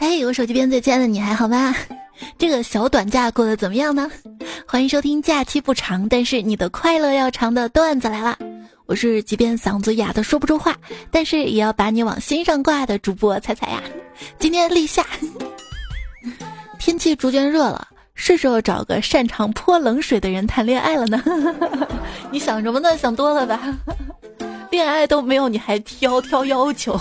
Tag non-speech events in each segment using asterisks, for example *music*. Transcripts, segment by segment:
哎，我手机边最亲爱的你还好吗？*laughs* 这个小短假过得怎么样呢？欢迎收听假期不长，但是你的快乐要长的段子来了。我是即便嗓子哑的说不出话，但是也要把你往心上挂的主播彩彩呀。今天立夏，*laughs* 天气逐渐热了，是时候找个擅长泼冷水的人谈恋爱了呢。*laughs* 你想什么呢？想多了吧？恋爱都没有，你还挑挑要求？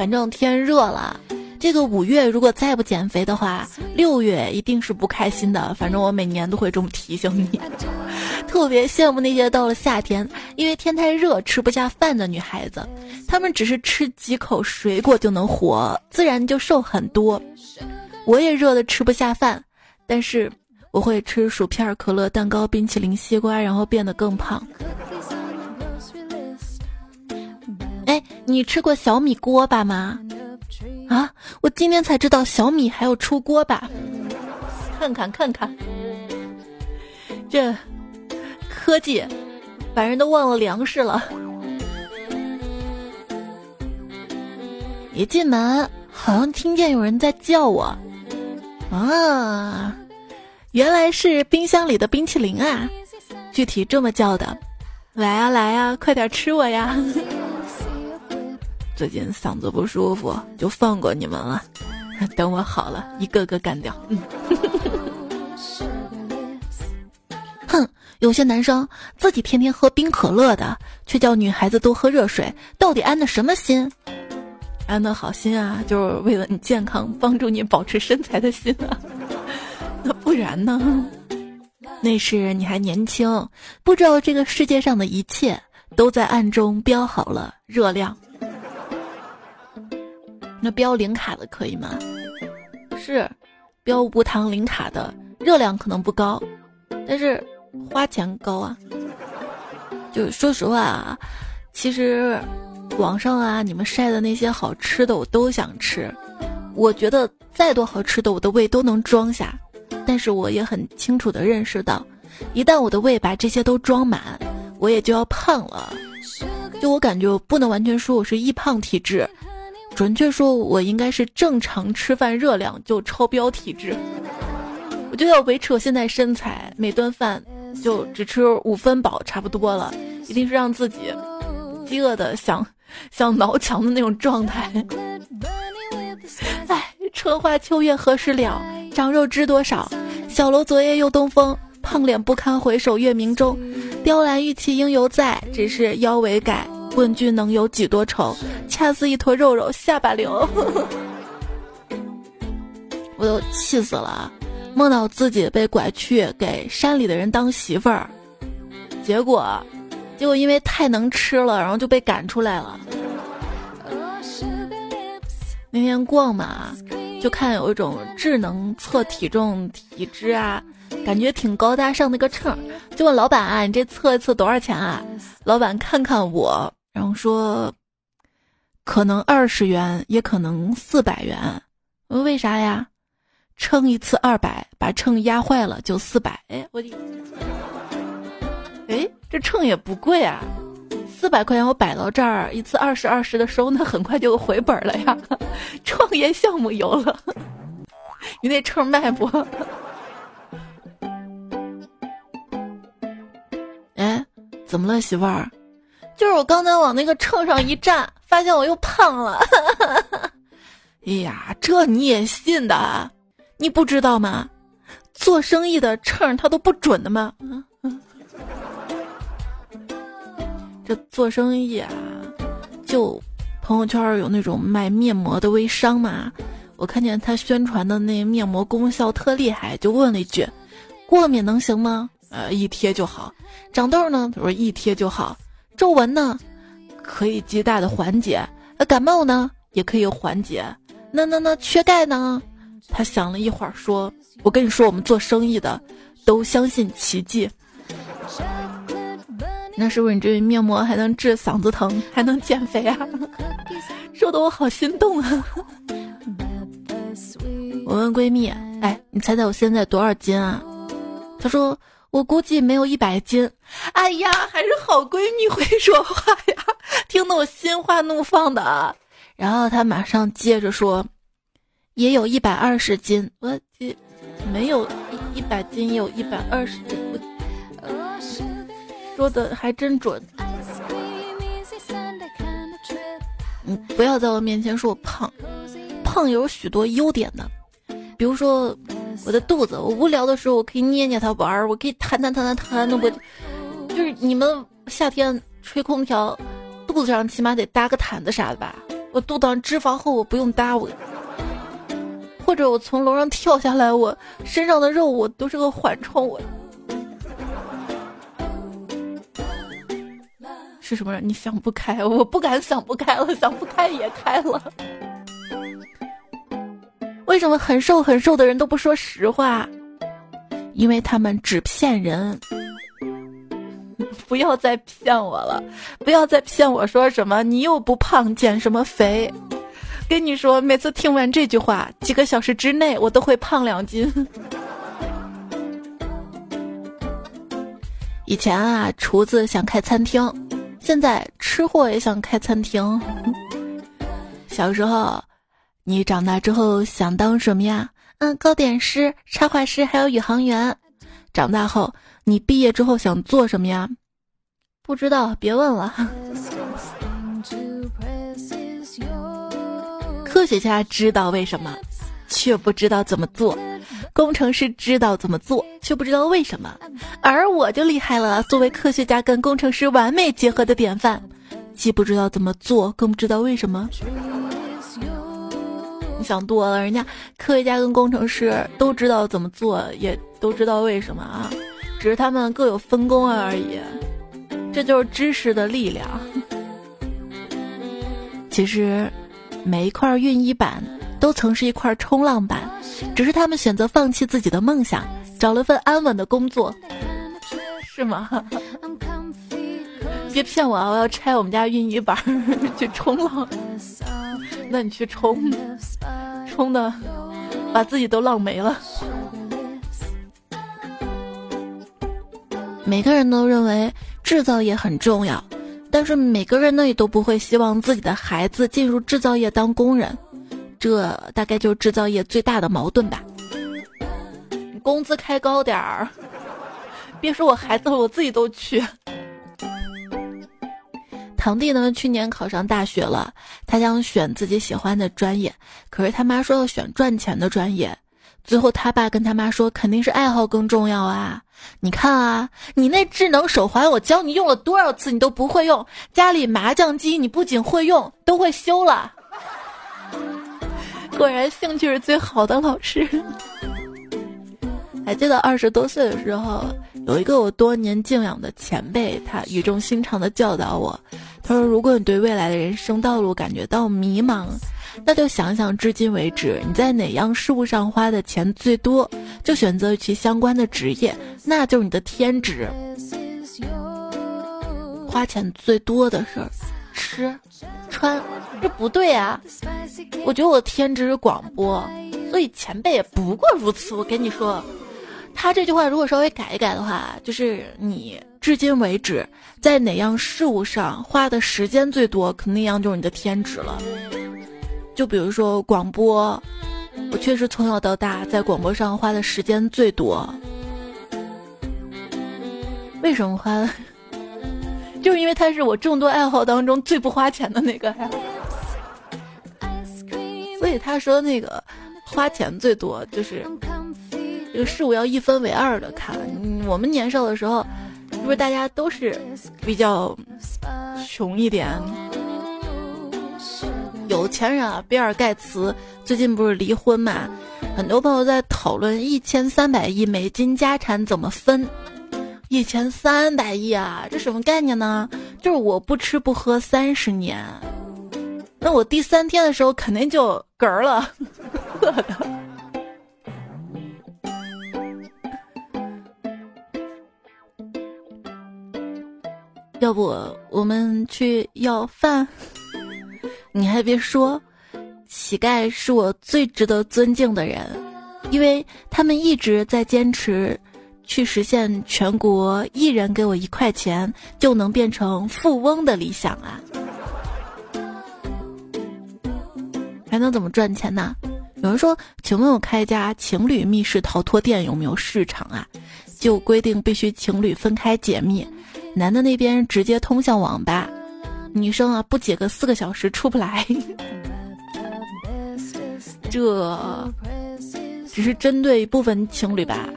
反正天热了。这个五月如果再不减肥的话，六月一定是不开心的。反正我每年都会这么提醒你。*laughs* 特别羡慕那些到了夏天，因为天太热吃不下饭的女孩子，她们只是吃几口水果就能活，自然就瘦很多。我也热的吃不下饭，但是我会吃薯片、可乐、蛋糕、冰淇淋、西瓜，然后变得更胖。哎，你吃过小米锅巴吗？啊！我今天才知道小米还要出锅巴，看看看看，这科技把人都忘了粮食了。一进门，好像听见有人在叫我，啊，原来是冰箱里的冰淇淋啊！具体这么叫的，来呀来呀，快点吃我呀！最近嗓子不舒服，就放过你们了。*laughs* 等我好了，一个个干掉。哼，有些男生自己天天喝冰可乐的，却叫女孩子多喝热水，到底安的什么心？安的好心啊，就是为了你健康，帮助你保持身材的心啊。*laughs* 那不然呢？那是你还年轻，不知道这个世界上的一切都在暗中标好了热量。那标零卡的可以吗？是，标无糖零卡的热量可能不高，但是花钱高啊。就说实话啊，其实网上啊你们晒的那些好吃的我都想吃，我觉得再多好吃的我的胃都能装下，但是我也很清楚的认识到，一旦我的胃把这些都装满，我也就要胖了。就我感觉不能完全说我是易胖体质。准确说，我应该是正常吃饭热量就超标体质。我就要维持我现在身材，每顿饭就只吃五分饱，差不多了。一定是让自己饥饿的想想挠墙的那种状态。哎，春花秋月何时了？长肉知多少？小楼昨夜又东风，胖脸不堪回首月明中。雕栏玉砌应犹在，只是腰围改。问君能有几多愁？恰似一坨肉肉下巴留。*laughs* 我都气死了，梦到自己被拐去给山里的人当媳妇儿，结果，结果因为太能吃了，然后就被赶出来了。那天逛嘛，就看有一种智能测体重体脂啊，感觉挺高大上的个秤，就问老板啊：“你这测一次多少钱啊？”老板看看我。然后说，可能二十元，也可能四百元。为啥呀？称一次二百，把秤压坏了就四百。哎，我的，哎，这秤也不贵啊，四百块钱我摆到这儿，一次二十二十的收，那很快就回本了呀。创业项目有了，你那秤卖不？哎，怎么了，媳妇儿？就是我刚才往那个秤上一站，发现我又胖了。哎呀，这你也信的？你不知道吗？做生意的秤它都不准的吗？嗯 *laughs* 嗯这做生意啊，就朋友圈有那种卖面膜的微商嘛，我看见他宣传的那面膜功效特厉害，就问了一句：过敏能行吗？呃，一贴就好。长痘呢？他说一贴就好。皱纹呢，可以极大的缓解；呃，感冒呢，也可以缓解。那那那缺钙呢？他想了一会儿，说：“我跟你说，我们做生意的都相信奇迹。那是不是你这面膜还能治嗓子疼，还能减肥啊？说的我好心动啊！”我问闺蜜：“哎，你猜猜我现在多少斤啊？”她说。我估计没有一百斤，哎呀，还是好闺蜜会说话呀，听得我心花怒放的。然后他马上接着说，也有一百二十斤，我这没有一一百斤，也有一百二十斤，说的还真准。你不要在我面前说我胖，胖有许多优点的，比如说我的肚子，我无聊的时候我可以捏捏它玩儿，我可以弹弹弹弹弹的，我就是你们夏天吹空调，肚子上起码得搭个毯子啥的吧？我肚子上脂肪厚，我不用搭我，或者我从楼上跳下来，我身上的肉我都是个缓冲我。是什么人？你想不开，我不敢想不开了，想不开也开了。为什么很瘦很瘦的人都不说实话？因为他们只骗人。不要再骗我了，不要再骗我说什么你又不胖，减什么肥？跟你说，每次听完这句话，几个小时之内我都会胖两斤。*laughs* 以前啊，厨子想开餐厅。现在吃货也想开餐厅。小时候，你长大之后想当什么呀？嗯，糕点师、插画师，还有宇航员。长大后，你毕业之后想做什么呀？不知道，别问了。*laughs* 科学家知道为什么，却不知道怎么做。工程师知道怎么做，却不知道为什么，而我就厉害了。作为科学家跟工程师完美结合的典范，既不知道怎么做，更不知道为什么。你想多了，人家科学家跟工程师都知道怎么做，也都知道为什么啊，只是他们各有分工而已。这就是知识的力量。*laughs* 其实，每一块熨衣板。都曾是一块冲浪板，只是他们选择放弃自己的梦想，找了份安稳的工作，是吗？*laughs* 别骗我啊！我要拆我们家熨衣板 *laughs* 去冲浪，那你去冲，冲的把自己都浪没了。每个人都认为制造业很重要，但是每个人呢也都不会希望自己的孩子进入制造业当工人。这大概就是制造业最大的矛盾吧。工资开高点儿，*laughs* 别说我孩子了，我自己都去。堂弟呢，去年考上大学了，他想选自己喜欢的专业，可是他妈说要选赚钱的专业。最后他爸跟他妈说，肯定是爱好更重要啊！你看啊，你那智能手环，我教你用了多少次，你都不会用；家里麻将机，你不仅会用，都会修了。*laughs* 果然，兴趣是最好的老师。还记得二十多岁的时候，有一个我多年敬仰的前辈，他语重心长的教导我：“他说，如果你对未来的人生道路感觉到迷茫，那就想想至今为止你在哪样事物上花的钱最多，就选择与其相关的职业，那就是你的天职。花钱最多的事儿，吃。”穿，这不对啊！我觉得我天职是广播，所以前辈也不过如此。我跟你说，他这句话如果稍微改一改的话，就是你至今为止在哪样事物上花的时间最多，肯定一样就是你的天职了。就比如说广播，我确实从小到大在广播上花的时间最多。为什么花？*laughs* 就是因为他是我众多爱好当中最不花钱的那个爱好，所以他说那个花钱最多，就是这个事物要一分为二的看。我们年少的时候，是不是大家都是比较穷一点？有钱人啊，比尔盖茨最近不是离婚嘛？很多朋友在讨论一千三百亿美金家产怎么分。一千三百亿啊，这什么概念呢？就是我不吃不喝三十年，那我第三天的时候肯定就嗝儿了，*laughs* 要不我们去要饭？*laughs* 你还别说，乞丐是我最值得尊敬的人，因为他们一直在坚持。去实现全国一人给我一块钱就能变成富翁的理想啊！还能怎么赚钱呢？有人说，请问我开一家情侣密室逃脱店有没有市场啊？就规定必须情侣分开解密，男的那边直接通向网吧，女生啊不解个四个小时出不来。这只是针对部分情侣吧，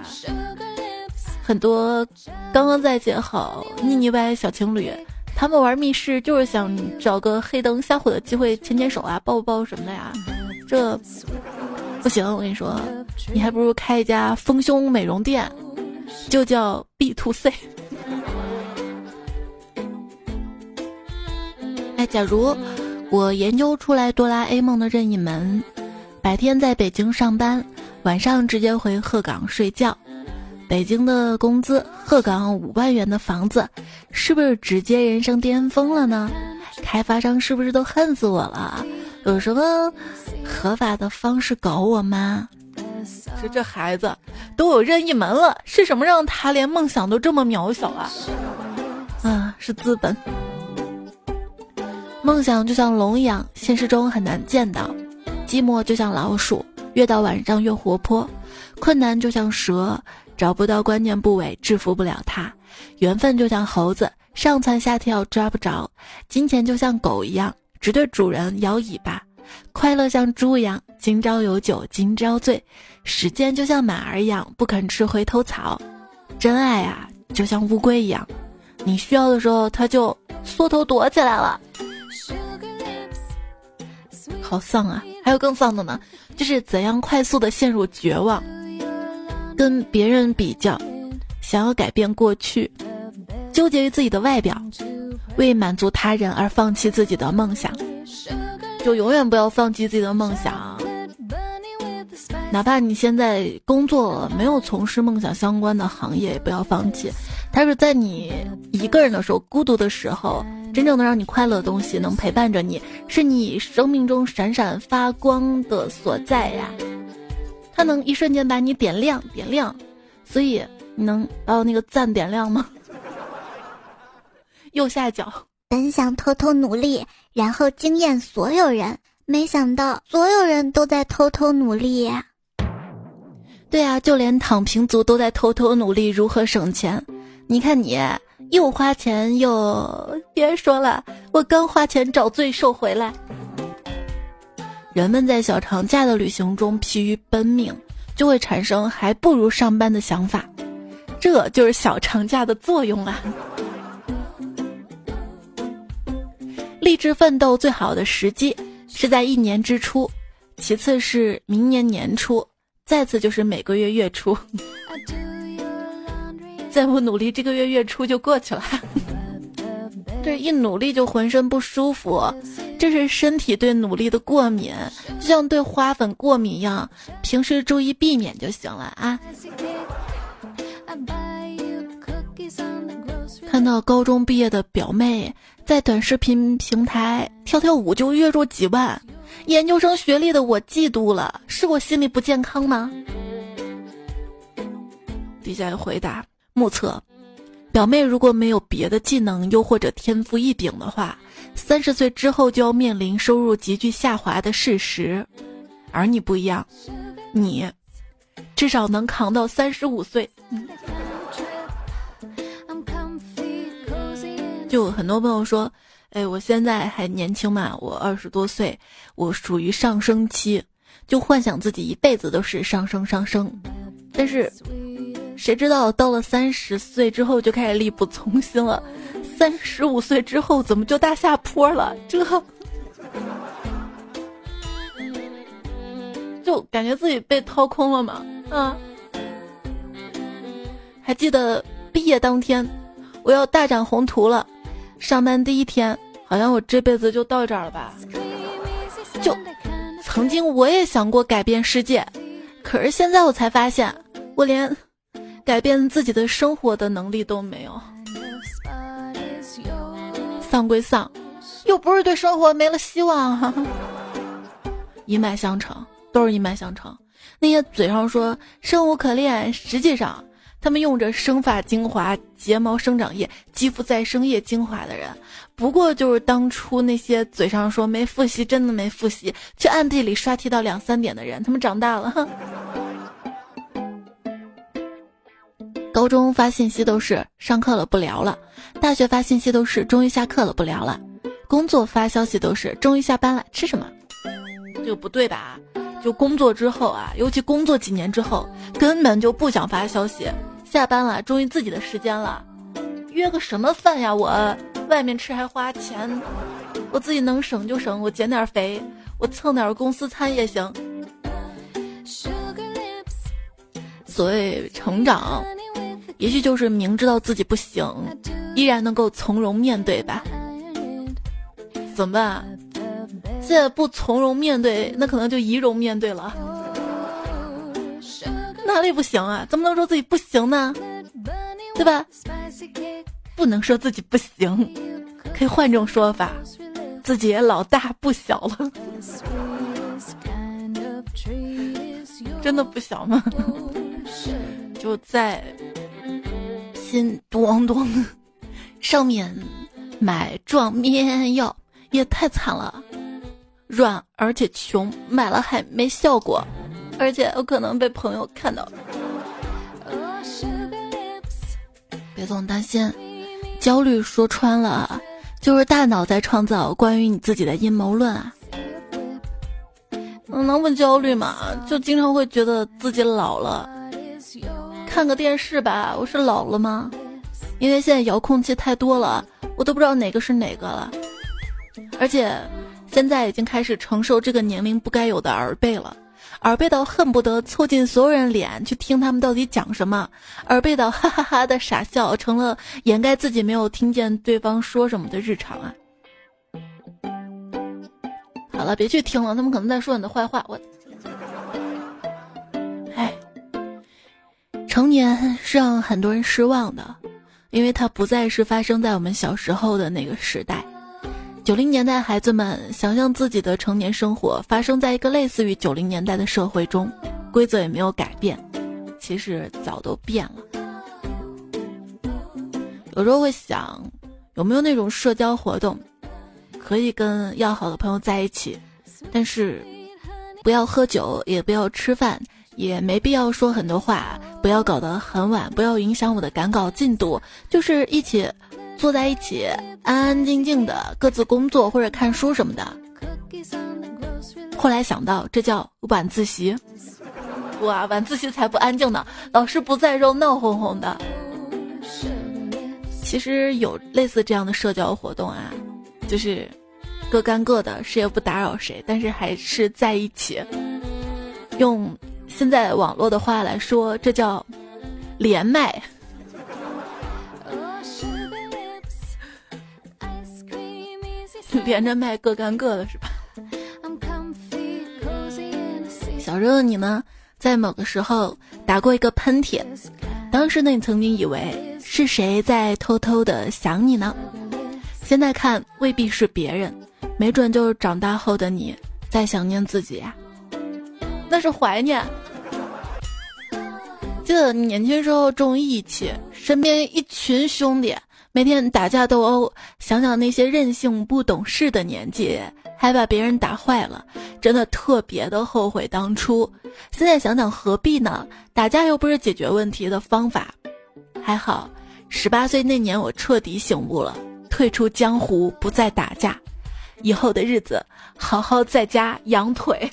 很多刚刚在一起好腻腻歪小情侣，他们玩密室就是想找个黑灯瞎火的机会牵牵手啊、抱抱什么的呀。这不行，我跟你说，你还不如开一家丰胸美容店，就叫 B to C。哎，假如我研究出来哆啦 A 梦的任意门。白天在北京上班，晚上直接回鹤岗睡觉。北京的工资，鹤岗五万元的房子，是不是直接人生巅峰了呢？开发商是不是都恨死我了？有什么合法的方式搞我吗？这这孩子都有任意门了，是什么让他连梦想都这么渺小啊？啊，是资本。梦想就像龙一样，现实中很难见到。寂寞就像老鼠，越到晚上越活泼；困难就像蛇，找不到关键部位，制服不了它；缘分就像猴子，上蹿下跳抓不着；金钱就像狗一样，只对主人摇尾巴；快乐像猪一样，今朝有酒今朝醉；时间就像马儿一样，不肯吃回头草；真爱啊，就像乌龟一样，你需要的时候，它就缩头躲起来了。好丧啊！还有更丧的呢，就是怎样快速的陷入绝望，跟别人比较，想要改变过去，纠结于自己的外表，为满足他人而放弃自己的梦想，就永远不要放弃自己的梦想，哪怕你现在工作没有从事梦想相关的行业，也不要放弃。他是在你一个人的时候，孤独的时候。真正能让你快乐的东西，能陪伴着你，是你生命中闪闪发光的所在呀。它能一瞬间把你点亮，点亮。所以你能把我那个赞点亮吗？*laughs* 右下角。本想偷偷努力，然后惊艳所有人，没想到所有人都在偷偷努力。对啊，就连躺平族都在偷偷努力如何省钱。你看你。又花钱又别说了，我刚花钱找罪受回来。人们在小长假的旅行中疲于奔命，就会产生还不如上班的想法，这就是小长假的作用啊！励志奋斗最好的时机是在一年之初，其次是明年年初，再次就是每个月月初。再不努力，这个月月初就过去了。*laughs* 这一努力就浑身不舒服，这是身体对努力的过敏，就像对花粉过敏一样，平时注意避免就行了啊。看到高中毕业的表妹在短视频平台跳跳舞就月入几万，研究生学历的我嫉妒了，是我心理不健康吗？底下有回答。目测，表妹如果没有别的技能，又或者天赋异禀的话，三十岁之后就要面临收入急剧下滑的事实。而你不一样，你至少能扛到三十五岁。就很多朋友说，哎，我现在还年轻嘛，我二十多岁，我属于上升期，就幻想自己一辈子都是上升上升，但是。谁知道到了三十岁之后就开始力不从心了，三十五岁之后怎么就大下坡了？这就感觉自己被掏空了嘛？啊！还记得毕业当天，我要大展宏图了。上班第一天，好像我这辈子就到这儿了吧？就曾经我也想过改变世界，可是现在我才发现，我连。改变自己的生活的能力都没有，丧归丧，又不是对生活没了希望。*laughs* 一脉相承，都是一脉相承。那些嘴上说生无可恋，实际上他们用着生发精华、睫毛生长液、肌肤再生液精华的人，不过就是当初那些嘴上说没复习，真的没复习，却暗地里刷题到两三点的人。他们长大了。高中发信息都是上课了不聊了，大学发信息都是终于下课了不聊了，工作发消息都是终于下班了吃什么？就不对吧？就工作之后啊，尤其工作几年之后，根本就不想发消息。下班了，终于自己的时间了，约个什么饭呀？我外面吃还花钱，我自己能省就省，我减点肥，我蹭点公司餐也行。所谓成长。也许就是明知道自己不行，依然能够从容面对吧？怎么办？现在不从容面对，那可能就仪容面对了。哪里不行啊？怎么能说自己不行呢？对吧？不能说自己不行，可以换种说法，自己也老大不小了。真的不小吗？*laughs* 就在。心咚咚，上面买壮面药也太惨了，软而且穷，买了还没效果，而且有可能被朋友看到。别总担心，焦虑说穿了就是大脑在创造关于你自己的阴谋论啊。能不焦虑吗？就经常会觉得自己老了。看个电视吧，我是老了吗？因为现在遥控器太多了，我都不知道哪个是哪个了。而且，现在已经开始承受这个年龄不该有的耳背了，耳背到恨不得凑近所有人脸去听他们到底讲什么，耳背到哈哈哈的傻笑成了掩盖自己没有听见对方说什么的日常啊。好了，别去听了，他们可能在说你的坏话。我。成年是让很多人失望的，因为它不再是发生在我们小时候的那个时代。九零年代孩子们想象自己的成年生活发生在一个类似于九零年代的社会中，规则也没有改变，其实早都变了。有时候会想，有没有那种社交活动，可以跟要好的朋友在一起，但是不要喝酒，也不要吃饭。也没必要说很多话，不要搞得很晚，不要影响我的赶稿进度，就是一起坐在一起，安安静静的各自工作或者看书什么的。后来想到，这叫晚自习，哇，晚自习才不安静呢，老师不在，肉闹哄哄的。其实有类似这样的社交活动啊，就是各干各的，谁也不打扰谁，但是还是在一起，用。现在网络的话来说，这叫连麦，连着麦各干各的是吧？小热，你呢？在某个时候打过一个喷嚏，当时呢，你曾经以为是谁在偷偷的想你呢？现在看未必是别人，没准就是长大后的你在想念自己呀。那是怀念。记得年轻时候重义气，身边一群兄弟每天打架斗殴，想想那些任性不懂事的年纪，还把别人打坏了，真的特别的后悔当初。现在想想何必呢？打架又不是解决问题的方法。还好，十八岁那年我彻底醒悟了，退出江湖，不再打架。以后的日子，好好在家养腿。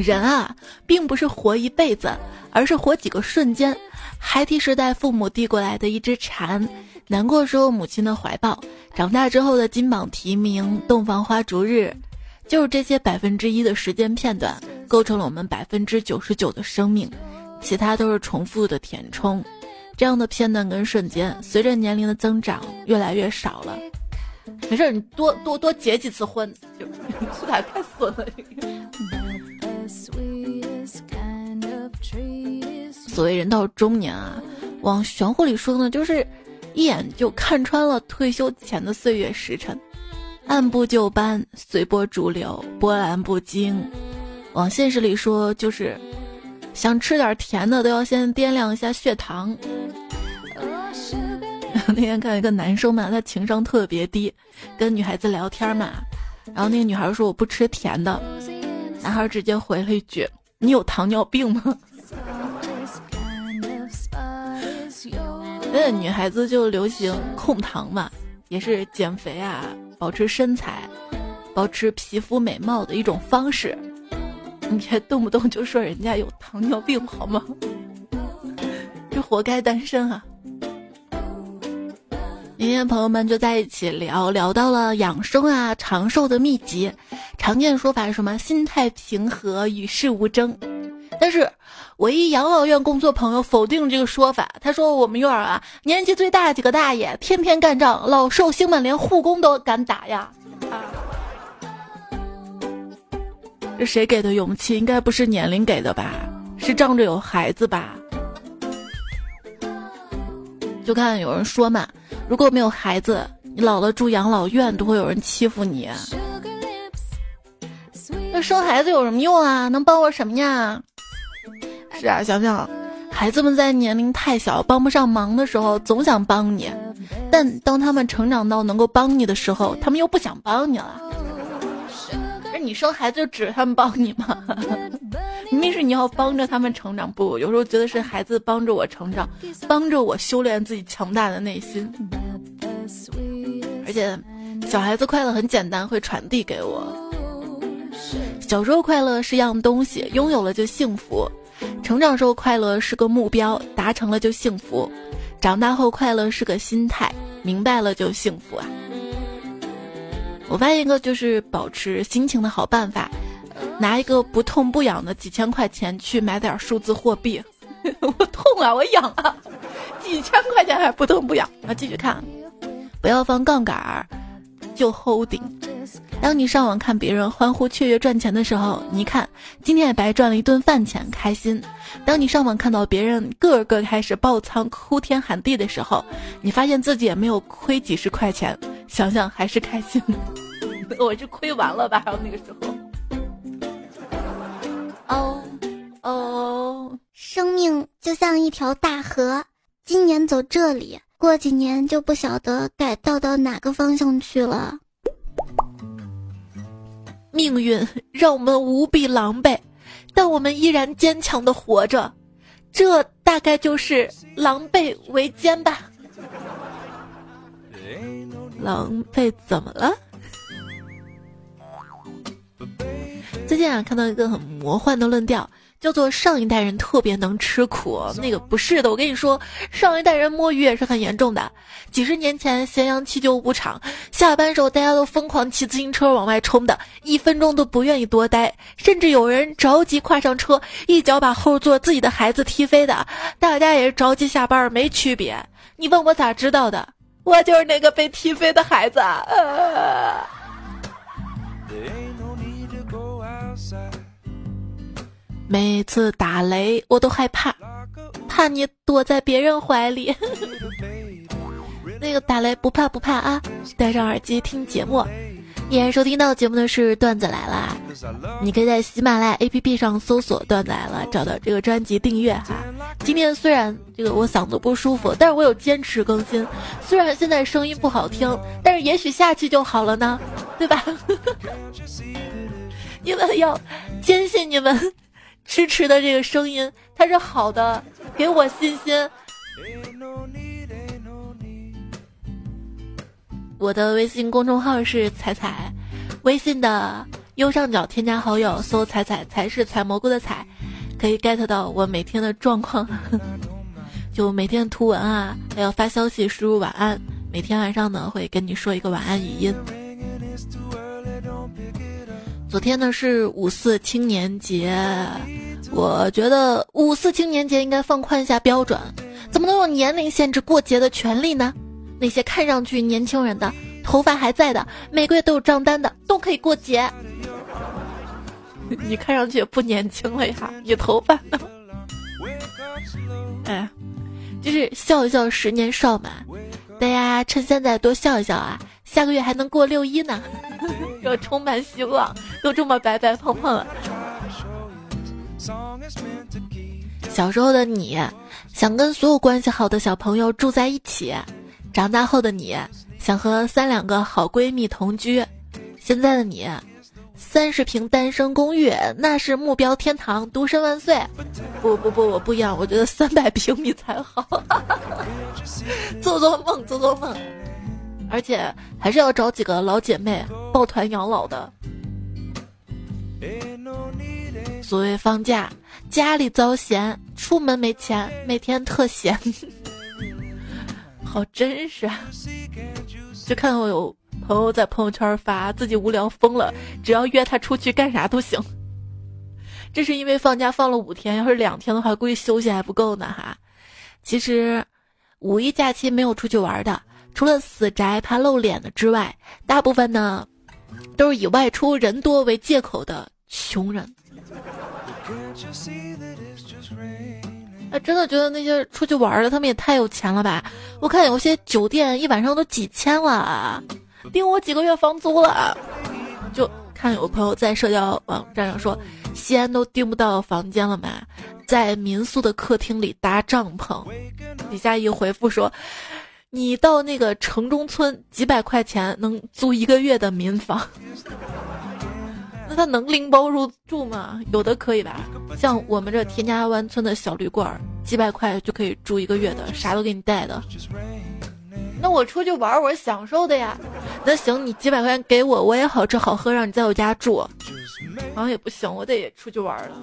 人啊，并不是活一辈子，而是活几个瞬间。孩提时代，父母递过来的一只蝉；难过时候，母亲的怀抱；长大之后的金榜题名、洞房花烛日，就是这些百分之一的时间片段，构成了我们百分之九十九的生命，其他都是重复的填充。这样的片段跟瞬间，随着年龄的增长，越来越少了。没事，你多多多结几次婚，就苏凯太损了。所谓人到中年啊，往玄乎里说呢，就是一眼就看穿了退休前的岁月时辰，按部就班，随波逐流，波澜不惊。往现实里说，就是想吃点甜的，都要先掂量一下血糖。那天看一个男生嘛，他情商特别低，跟女孩子聊天嘛，然后那个女孩说我不吃甜的，男孩直接回了一句：“你有糖尿病吗？” *laughs* 那女孩子就流行控糖嘛，也是减肥啊，保持身材，保持皮肤美貌的一种方式。你别动不动就说人家有糖尿病好吗？*laughs* 这活该单身啊！今天朋友们就在一起聊聊到了养生啊、长寿的秘籍。常见说法是什么？心态平和，与世无争。但是，我一养老院工作朋友否定这个说法。他说：“我们院儿啊，年纪最大几个大爷天天干仗，老寿星们连护工都敢打呀！”啊，这谁给的勇气？应该不是年龄给的吧？是仗着有孩子吧？就看有人说嘛。如果没有孩子，你老了住养老院都会有人欺负你。那生孩子有什么用啊？能帮我什么呀？是啊，想想，孩子们在年龄太小帮不上忙的时候，总想帮你；但当他们成长到能够帮你的时候，他们又不想帮你了。你生孩子就指着他们帮你吗？*laughs* 明明是你要帮着他们成长，不，有时候觉得是孩子帮着我成长，帮着我修炼自己强大的内心。而且，小孩子快乐很简单，会传递给我。小时候快乐是样东西，拥有了就幸福；成长时候快乐是个目标，达成了就幸福；长大后快乐是个心态，明白了就幸福啊！我发现一个就是保持心情的好办法。拿一个不痛不痒的几千块钱去买点数字货币，*laughs* 我痛啊，我痒啊，几千块钱还不痛不痒。啊，继续看，不要放杠杆儿，就 holding。当你上网看别人欢呼雀跃赚钱的时候，你看今天也白赚了一顿饭钱，开心。当你上网看到别人个个开始爆仓哭天喊地的时候，你发现自己也没有亏几十块钱，想想还是开心。*laughs* 我是亏完了吧？然后那个时候。哦哦，生命就像一条大河，今年走这里，过几年就不晓得改道到哪个方向去了。命运让我们无比狼狈，但我们依然坚强的活着，这大概就是狼狈为奸吧。狼狈怎么了？最近啊，看到一个很魔幻的论调，叫做上一代人特别能吃苦。那个不是的，我跟你说，上一代人摸鱼也是很严重的。几十年前，咸阳七九五厂下班时候，大家都疯狂骑自行车往外冲的，一分钟都不愿意多待，甚至有人着急跨上车，一脚把后座自己的孩子踢飞的。大家也是着急下班，没区别。你问我咋知道的？我就是那个被踢飞的孩子。啊每次打雷我都害怕，怕你躲在别人怀里。那个打雷不怕不怕啊，戴上耳机听节目。依然收听到节目的是段子来了，你可以在喜马拉雅 APP 上搜索“段子来了”，找到这个专辑订阅哈。今天虽然这个我嗓子不舒服，但是我有坚持更新。虽然现在声音不好听，但是也许下期就好了呢，对吧？*laughs* 你们要坚信你们。迟迟的这个声音，它是好的，给我信心。我的微信公众号是彩彩，微信的右上角添加好友，搜“彩彩”才是采蘑菇的采，可以 get 到我每天的状况，*laughs* 就每天图文啊，还要发消息输入晚安，每天晚上呢会跟你说一个晚安语音。昨天呢是五四青年节，我觉得五四青年节应该放宽一下标准，怎么能用年龄限制过节的权利呢？那些看上去年轻人的，头发还在的，每个月都有账单的，都可以过节。*laughs* 你看上去也不年轻了呀，你头发呢？*laughs* 哎，就是笑一笑，十年少嘛。大家趁现在多笑一笑啊，下个月还能过六一呢。*laughs* 要充满希望，*laughs* 都这么白白胖胖了。小时候的你想跟所有关系好的小朋友住在一起，长大后的你想和三两个好闺蜜同居，现在的你。三十平单身公寓，那是目标天堂，独身万岁！不不不，我不一样，我觉得三百平米才好。*laughs* 做做梦，做做梦，而且还是要找几个老姐妹抱团养老的。所谓放假，家里遭闲，出门没钱，每天特闲，好真实啊！就看到有。朋友在朋友圈发自己无聊疯了，只要约他出去干啥都行。这是因为放假放了五天，要是两天的话，估计休息还不够呢哈。其实五一假期没有出去玩的，除了死宅怕露脸的之外，大部分呢都是以外出人多为借口的穷人。哎，真的觉得那些出去玩的，他们也太有钱了吧？我看有些酒店一晚上都几千了。订我几个月房租了，就看有个朋友在社交网站上说，西安都订不到房间了嘛，在民宿的客厅里搭帐篷，底下一回复说，你到那个城中村几百块钱能租一个月的民房，*laughs* 那他能拎包入住吗？有的可以吧，像我们这田家湾村的小旅馆，几百块就可以住一个月的，啥都给你带的。那我出去玩，我是享受的呀。那行，你几百块钱给我，我也好吃好喝，让你在我家住。好像也不行，我得出去玩了。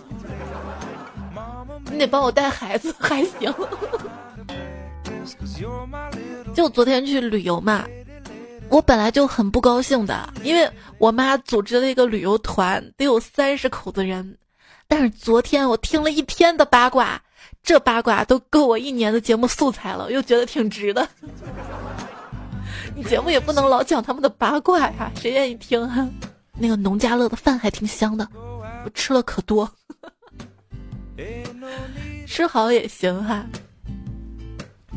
你得帮我带孩子，还行。就昨天去旅游嘛，我本来就很不高兴的，因为我妈组织了一个旅游团，得有三十口子人。但是昨天我听了一天的八卦，这八卦都够我一年的节目素材了，又觉得挺值的。*laughs* 你节目也不能老讲他们的八卦呀，谁愿意听啊？那个农家乐的饭还挺香的，我吃了可多，*laughs* 吃好也行哈。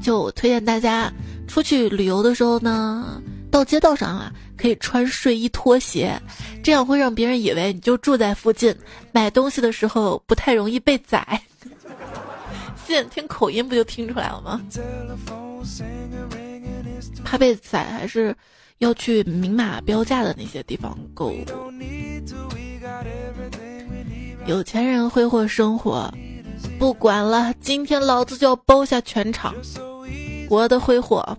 就推荐大家出去旅游的时候呢，到街道上啊，可以穿睡衣拖鞋，这样会让别人以为你就住在附近，买东西的时候不太容易被宰。*laughs* 现听口音不就听出来了吗？怕被宰，还是要去明码标价的那些地方购物。有钱人挥霍生活，不管了，今天老子就要包下全场。我的挥霍，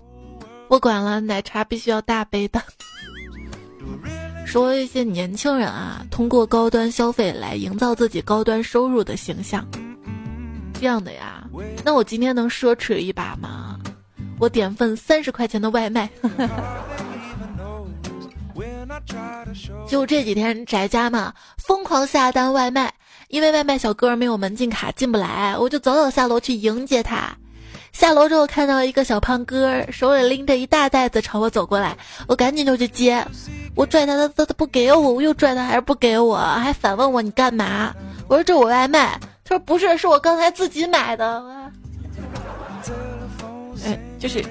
不管了，奶茶必须要大杯的。*laughs* 说一些年轻人啊，通过高端消费来营造自己高端收入的形象，这样的呀，那我今天能奢侈一把吗？我点份三十块钱的外卖，*laughs* 就这几天宅家嘛，疯狂下单外卖，因为外卖小哥没有门禁卡进不来，我就早早下楼去迎接他。下楼之后看到一个小胖哥手里拎着一大袋子朝我走过来，我赶紧就去接，我拽他，他他他不给我，我又拽他还是不给我，还反问我你干嘛？我说这我外卖，他说不是，是我刚才自己买的。哎，就是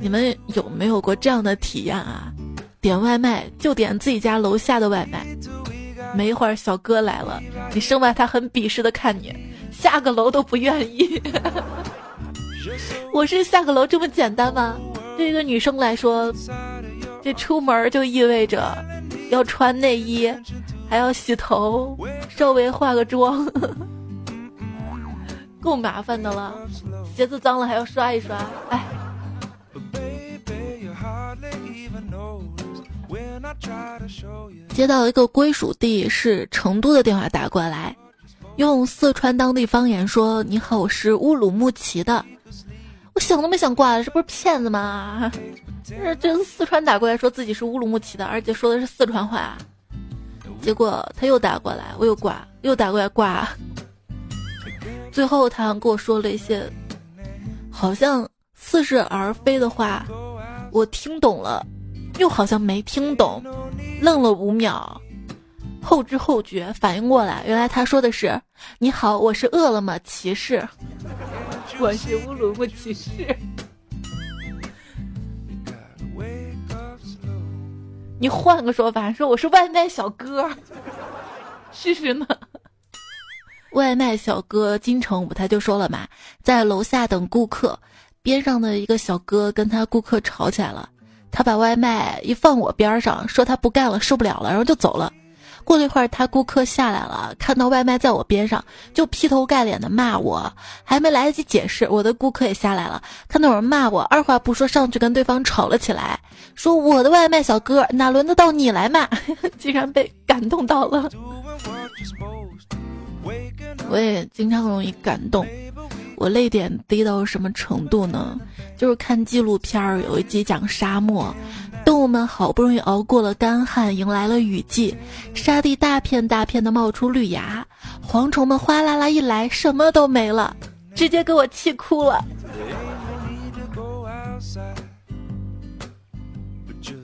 你们有没有过这样的体验啊？点外卖就点自己家楼下的外卖，没一会儿小哥来了，你生怕他很鄙视的看你，下个楼都不愿意。我是下个楼这么简单吗？对一个女生来说，这出门就意味着要穿内衣，还要洗头，稍微化个妆。*laughs* 够麻烦的了，鞋子脏了还要刷一刷，哎。接到一个归属地是成都的电话打过来，用四川当地方言说：“你好，我是乌鲁木齐的。”我想都没想挂了，这不是骗子吗？*laughs* 这这四川打过来说自己是乌鲁木齐的，而且说的是四川话。结果他又打过来，我又挂，又打过来挂。最后，他跟我说了一些好像似是而非的话，我听懂了，又好像没听懂，愣了五秒，后知后觉反应过来，原来他说的是：“你好，我是饿了么骑士，我是乌鲁木齐市。”你换个说法，说我是外卖小哥，*laughs* 试试呢。外卖小哥金城武他就说了嘛，在楼下等顾客，边上的一个小哥跟他顾客吵起来了，他把外卖一放我边上，说他不干了，受不了了，然后就走了。过了一会儿，他顾客下来了，看到外卖在我边上，就劈头盖脸的骂我，还没来得及解释，我的顾客也下来了，看到有人骂我，二话不说上去跟对方吵了起来，说我的外卖小哥哪轮得到你来骂？*laughs* 竟然被感动到了。*laughs* 我也经常容易感动，我泪点低到什么程度呢？就是看纪录片儿，有一集讲沙漠。动物们好不容易熬过了干旱，迎来了雨季，沙地大片大片的冒出绿芽，蝗虫们哗啦啦一来，什么都没了，直接给我气哭了。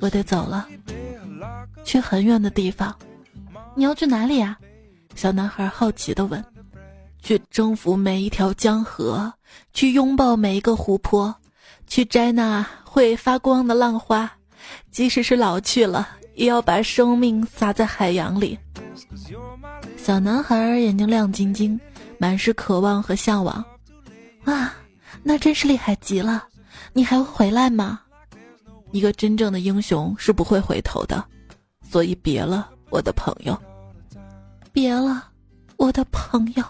我得走了，去很远的地方。你要去哪里呀？小男孩好奇地问。去征服每一条江河，去拥抱每一个湖泊，去摘那会发光的浪花。即使是老去了，也要把生命洒在海洋里。小男孩眼睛亮晶晶，满是渴望和向往。啊，那真是厉害极了！你还会回来吗？一个真正的英雄是不会回头的，所以别了，我的朋友。别了，我的朋友。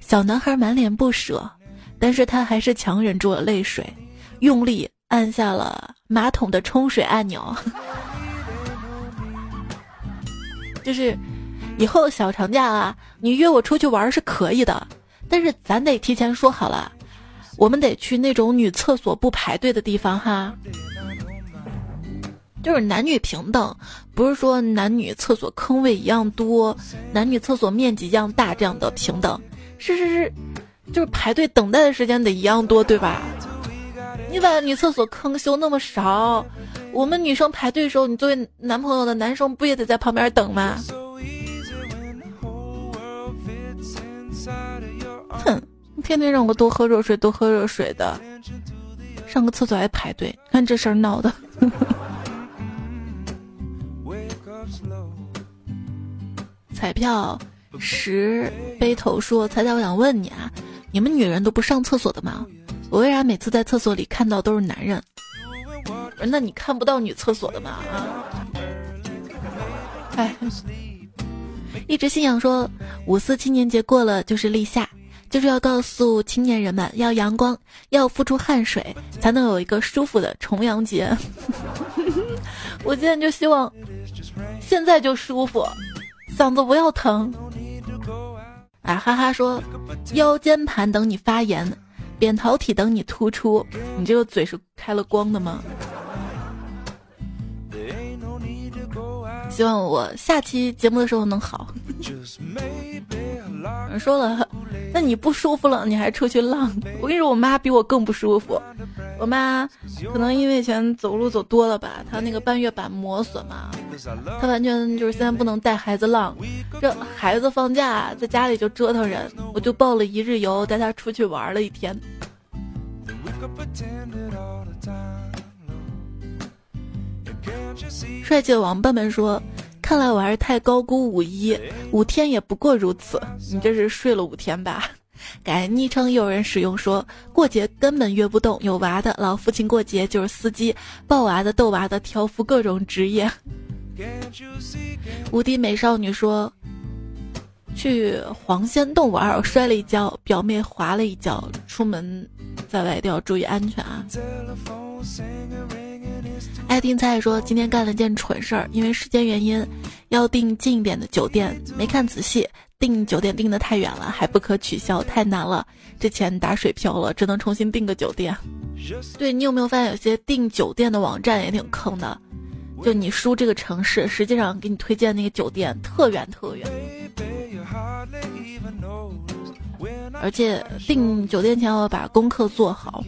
小男孩满脸不舍，但是他还是强忍住了泪水，用力按下了。马桶的冲水按钮，就是以后小长假啊，你约我出去玩是可以的，但是咱得提前说好了，我们得去那种女厕所不排队的地方哈。就是男女平等，不是说男女厕所坑位一样多，男女厕所面积一样大这样的平等，是是是，就是排队等待的时间得一样多，对吧？你把女厕所坑修那么少，我们女生排队的时候，你作为男朋友的男生不也得在旁边等吗？哼，天天让我多喝热水，多喝热水的，上个厕所还排队，看这事儿闹的。彩票十背头说：“彩彩，我想问你啊，你们女人都不上厕所的吗？”我为啥每次在厕所里看到都是男人？那你看不到女厕所的吗？啊！哎，一直信仰说五四青年节过了就是立夏，就是要告诉青年人们要阳光，要付出汗水，才能有一个舒服的重阳节。*laughs* 我今天就希望现在就舒服，嗓子不要疼。哎，哈哈说腰间盘等你发炎。扁桃体等你突出，你这个嘴是开了光的吗？希望我下期节目的时候能好。*laughs* 说了，那你不舒服了，你还出去浪？我跟你说，我妈比我更不舒服。我妈可能因为以前走路走多了吧，她那个半月板磨损嘛，她完全就是现在不能带孩子浪。这孩子放假在家里就折腾人，我就报了一日游，带她出去玩了一天。帅气的王笨笨说：“看来我还是太高估五一，五天也不过如此。你这是睡了五天吧？”改昵称有人使用说：“过节根本约不动，有娃的老父亲过节就是司机，抱娃的逗娃的，挑夫各种职业。”无敌美少女说：“去黄仙洞玩，摔了一跤，表妹滑了一跤，出门在外都要注意安全啊。”爱听菜说今天干了件蠢事儿，因为时间原因要订近一点的酒店，没看仔细，订酒店订的太远了，还不可取消，太难了，这钱打水漂了，只能重新订个酒店。对你有没有发现有些订酒店的网站也挺坑的？就你输这个城市，实际上给你推荐那个酒店特远特远，而且订酒店前要把功课做好。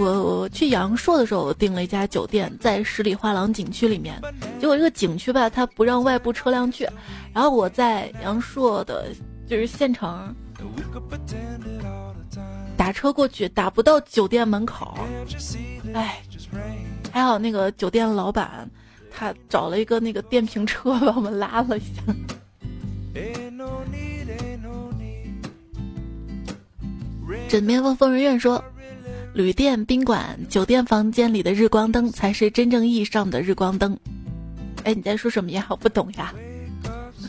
我我去阳朔的时候我订了一家酒店在十里画廊景区里面。结果这个景区吧它不让外部车辆去然后我在阳朔的就是县城打车过去打不到酒店门口。哎还好那个酒店老板他找了一个那个电瓶车把我们拉了一下。*laughs* 枕边风风人院说旅店、宾馆、酒店房间里的日光灯才是真正意义上的日光灯。哎，你在说什么呀？我不懂呀。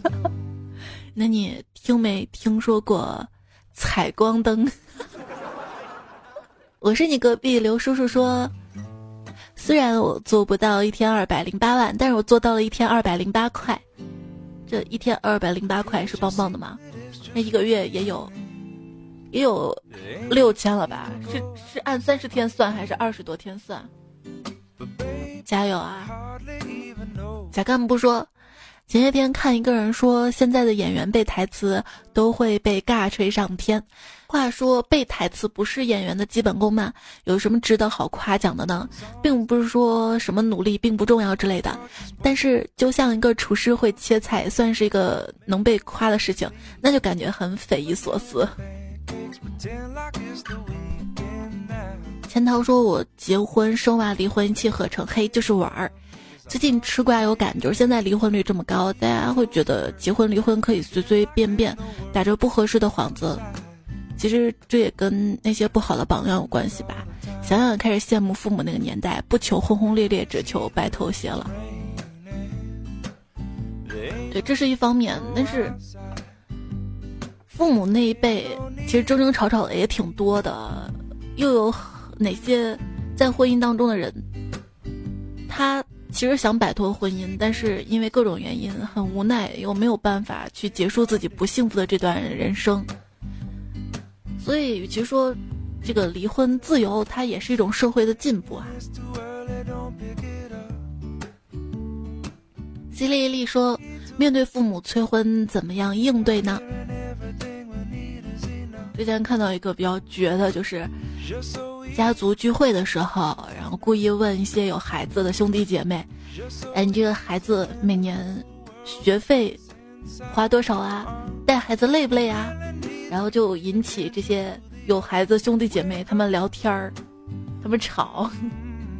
*laughs* 那你听没听说过采光灯？*laughs* 我是你隔壁刘叔叔说，虽然我做不到一天二百零八万，但是我做到了一天二百零八块。这一天二百零八块是棒棒的吗？那一个月也有，也有六千了吧？是是按三十天算还是二十多天算？加油啊！贾干部说，前些天看一个人说，现在的演员背台词都会被尬吹上天。话说背台词不是演员的基本功吗？有什么值得好夸奖的呢？并不是说什么努力并不重要之类的。但是就像一个厨师会切菜，算是一个能被夸的事情，那就感觉很匪夷所思。钱涛说：“我结婚生娃离婚一气呵成，嘿，就是玩儿。”最近吃瓜有感，就是现在离婚率这么高，大家会觉得结婚离婚可以随随便便，打着不合适的幌子。其实这也跟那些不好的榜样有关系吧。想想开始羡慕父母那个年代，不求轰轰烈烈，只求白头偕老。对，这是一方面，但是父母那一辈其实争争吵吵的也挺多的。又有哪些在婚姻当中的人，他？其实想摆脱婚姻，但是因为各种原因很无奈，又没有办法去结束自己不幸福的这段人生。所以，与其说这个离婚自由，它也是一种社会的进步啊。吉利利说：“面对父母催婚，怎么样应对呢？”之前看到一个比较绝的，就是。家族聚会的时候，然后故意问一些有孩子的兄弟姐妹：“哎，你这个孩子每年学费花多少啊？带孩子累不累啊？”然后就引起这些有孩子兄弟姐妹他们聊天儿，他们吵。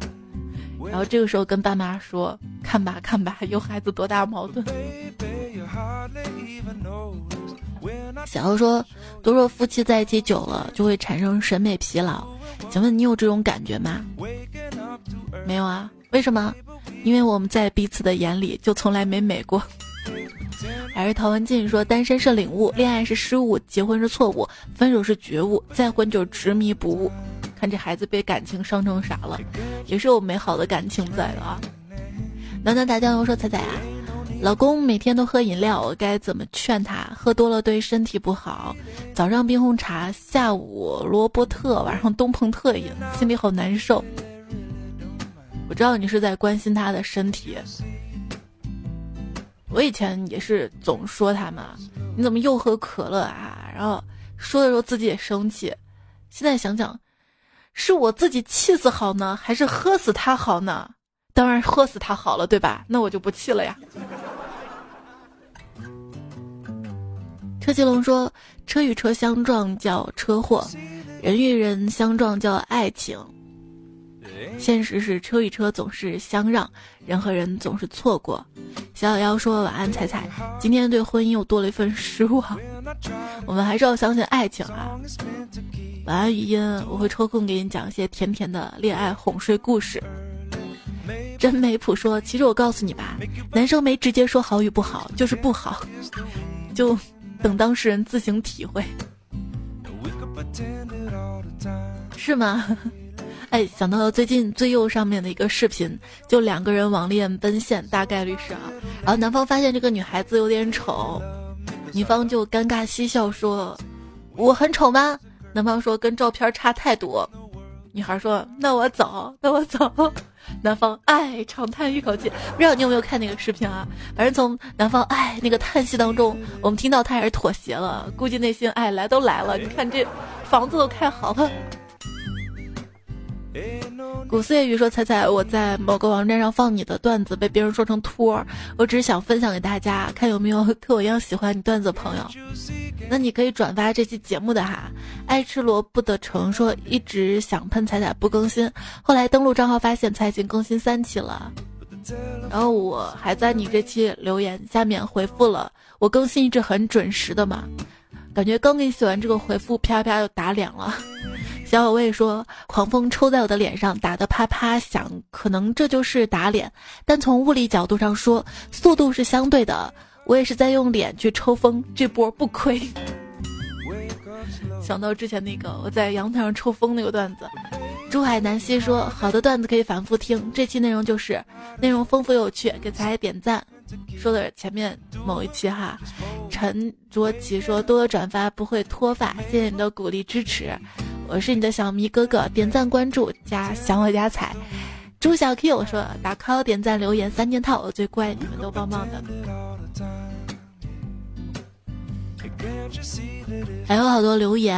*laughs* 然后这个时候跟爸妈说：“看吧，看吧，有孩子多大矛盾。”小欧说：“都说夫妻在一起久了就会产生审美疲劳。”请问你有这种感觉吗？没有啊？为什么？因为我们在彼此的眼里就从来没美过。*laughs* 还是陶文静说：“单身是领悟，恋爱是失误，结婚是错误，分手是觉悟，再婚就是执迷不悟。”看这孩子被感情伤成啥了？也是有美好的感情在的啊。暖暖打酱油说：“彩彩啊。”老公每天都喝饮料，我该怎么劝他？喝多了对身体不好。早上冰红茶，下午罗伯特，晚上东鹏特饮，心里好难受。我知道你是在关心他的身体。我以前也是总说他嘛，你怎么又喝可乐啊？然后说的时候自己也生气。现在想想，是我自己气死好呢，还是喝死他好呢？当然喝死他好了，对吧？那我就不气了呀。车继龙说：“车与车相撞叫车祸，人与人相撞叫爱情。现实是车与车总是相让，人和人总是错过。”小小妖说：“晚安，彩彩。今天对婚姻又多了一份失望。我们还是要相信爱情啊。晚安，语音，我会抽空给你讲一些甜甜的恋爱哄睡故事。”真没谱说：“其实我告诉你吧，男生没直接说好与不好，就是不好，*laughs* 就等当事人自行体会，是吗？*laughs* 哎，想到最近最右上面的一个视频，就两个人网恋奔现，大概率是啊。然后男方发现这个女孩子有点丑，女方就尴尬嬉笑说：我很丑吗？男方说跟照片差太多。女孩说：那我走，那我走。”南方哎长叹一口气，不知道你有没有看那个视频啊？反正从南方哎那个叹息当中，我们听到他还是妥协了，估计内心哎来都来了，你看这房子都开好了。古四夜雨说：“彩彩，我在某个网站上放你的段子，被别人说成托，我只是想分享给大家，看有没有和我一样喜欢你段子的朋友。那你可以转发这期节目的哈。”爱吃萝卜的橙说：“一直想喷彩彩不更新，后来登录账号发现才已经更新三期了，然后我还在你这期留言下面回复了，我更新一直很准时的嘛，感觉刚给你写完这个回复，啪啪就打脸了。”小小魏说：“狂风抽在我的脸上，打得啪啪响，可能这就是打脸。但从物理角度上说，速度是相对的。我也是在用脸去抽风，这波不亏。*laughs* ”想到之前那个我在阳台上抽风那个段子，珠海南希说：“好的段子可以反复听，这期内容就是内容丰富有趣，给彩点赞。”说的前面某一期哈。陈卓奇说：“多多转发不会脱发，谢谢你的鼓励支持。”我是你的小迷哥哥，点赞关注加想我加彩。朱小 Q 说：“打 call 点赞留言三件套，我最乖，你们都棒棒的。”还有好多留言，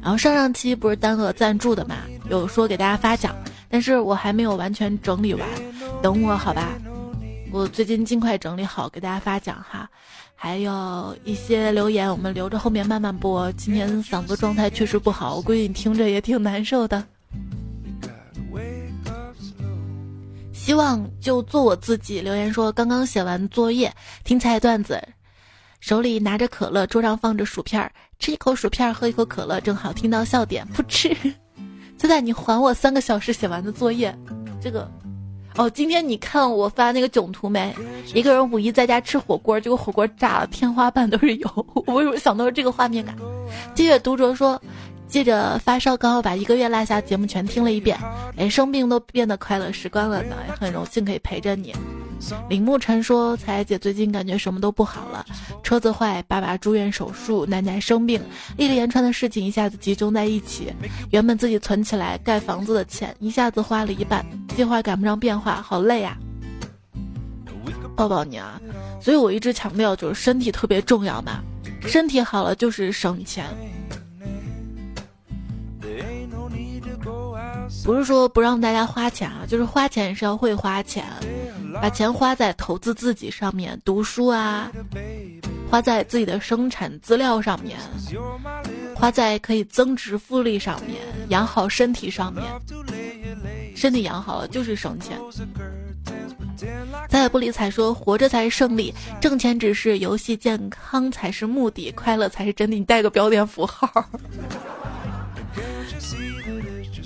然后上上期不是单额赞助的嘛，有说给大家发奖，但是我还没有完全整理完，等我好吧，我最近尽快整理好给大家发奖哈。还有一些留言，我们留着后面慢慢播。今天嗓子状态确实不好，我估计你听着也挺难受的。希望就做我自己。留言说刚刚写完作业，听菜段子，手里拿着可乐，桌上放着薯片，吃一口薯片，喝一口可乐，正好听到笑点，不吃。现在你还我三个小时写完的作业，这个。哦，今天你看我发那个囧图没？一个人五一在家吃火锅，结果火锅炸了，天花板都是油。*laughs* 我为什么想到这个画面感？借月读者说。借着发烧，刚好把一个月落下节目全听了一遍，连生病都变得快乐时光了呢，也很荣幸可以陪着你。林沐晨说：“彩姐最近感觉什么都不好了，车子坏，爸爸住院手术，奶奶生病，一连串的事情一下子集中在一起。原本自己存起来盖房子的钱，一下子花了一半，计划赶不上变化，好累啊！抱抱你啊！所以我一直强调，就是身体特别重要嘛，身体好了就是省钱。”不是说不让大家花钱啊，就是花钱也是要会花钱，把钱花在投资自己上面，读书啊，花在自己的生产资料上面，花在可以增值复利上面，养好身体上面，身体养好了就是省钱。再也不理睬说活着才是胜利，挣钱只是游戏，健康才是目的，快乐才是真的。你带个标点符号。*laughs*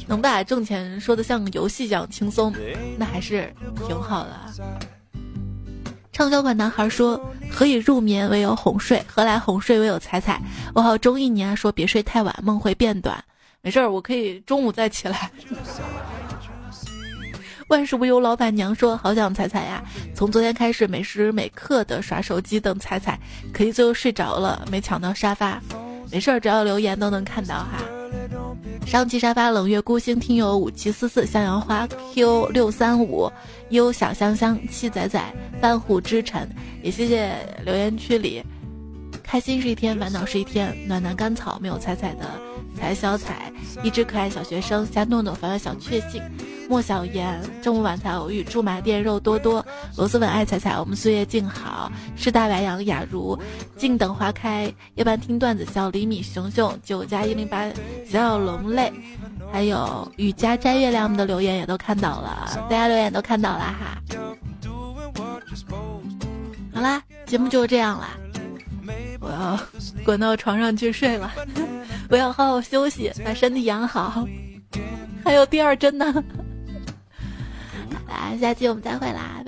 能把挣钱说的像个游戏一样轻松，那还是挺好的。畅销款男孩说：“何以入眠，唯有哄睡；何来哄睡，唯有彩彩。”我好中意你啊！说别睡太晚，梦会变短。没事儿，我可以中午再起来。万事不忧老板娘说：“好想彩彩呀！从昨天开始，每时每刻的刷手机等彩彩，可惜最后睡着了，没抢到沙发。没事儿，只要留言都能看到哈。”上期沙发冷月孤星听友五七四四向阳花 Q 六三五优小香香七仔仔半虎之臣，也谢谢留言区里，开心是一天，烦恼是一天，暖男甘草没有彩彩的彩小彩，一只可爱小学生加诺诺凡凡小确幸。莫小言，中午晚餐偶遇，驻马店肉多多，螺蛳粉爱彩彩，我们岁月静好，是大白杨雅茹，静等花开，夜半听段子，小厘米熊熊，九加一零八，小小龙泪，还有雨家摘月亮的留言也都看到了，大家留言都看到了哈。好啦，节目就这样啦，我要滚到床上去睡了，*laughs* 我要好好休息，把身体养好，还有第二针呢。*laughs* 来，下期我们再会啦。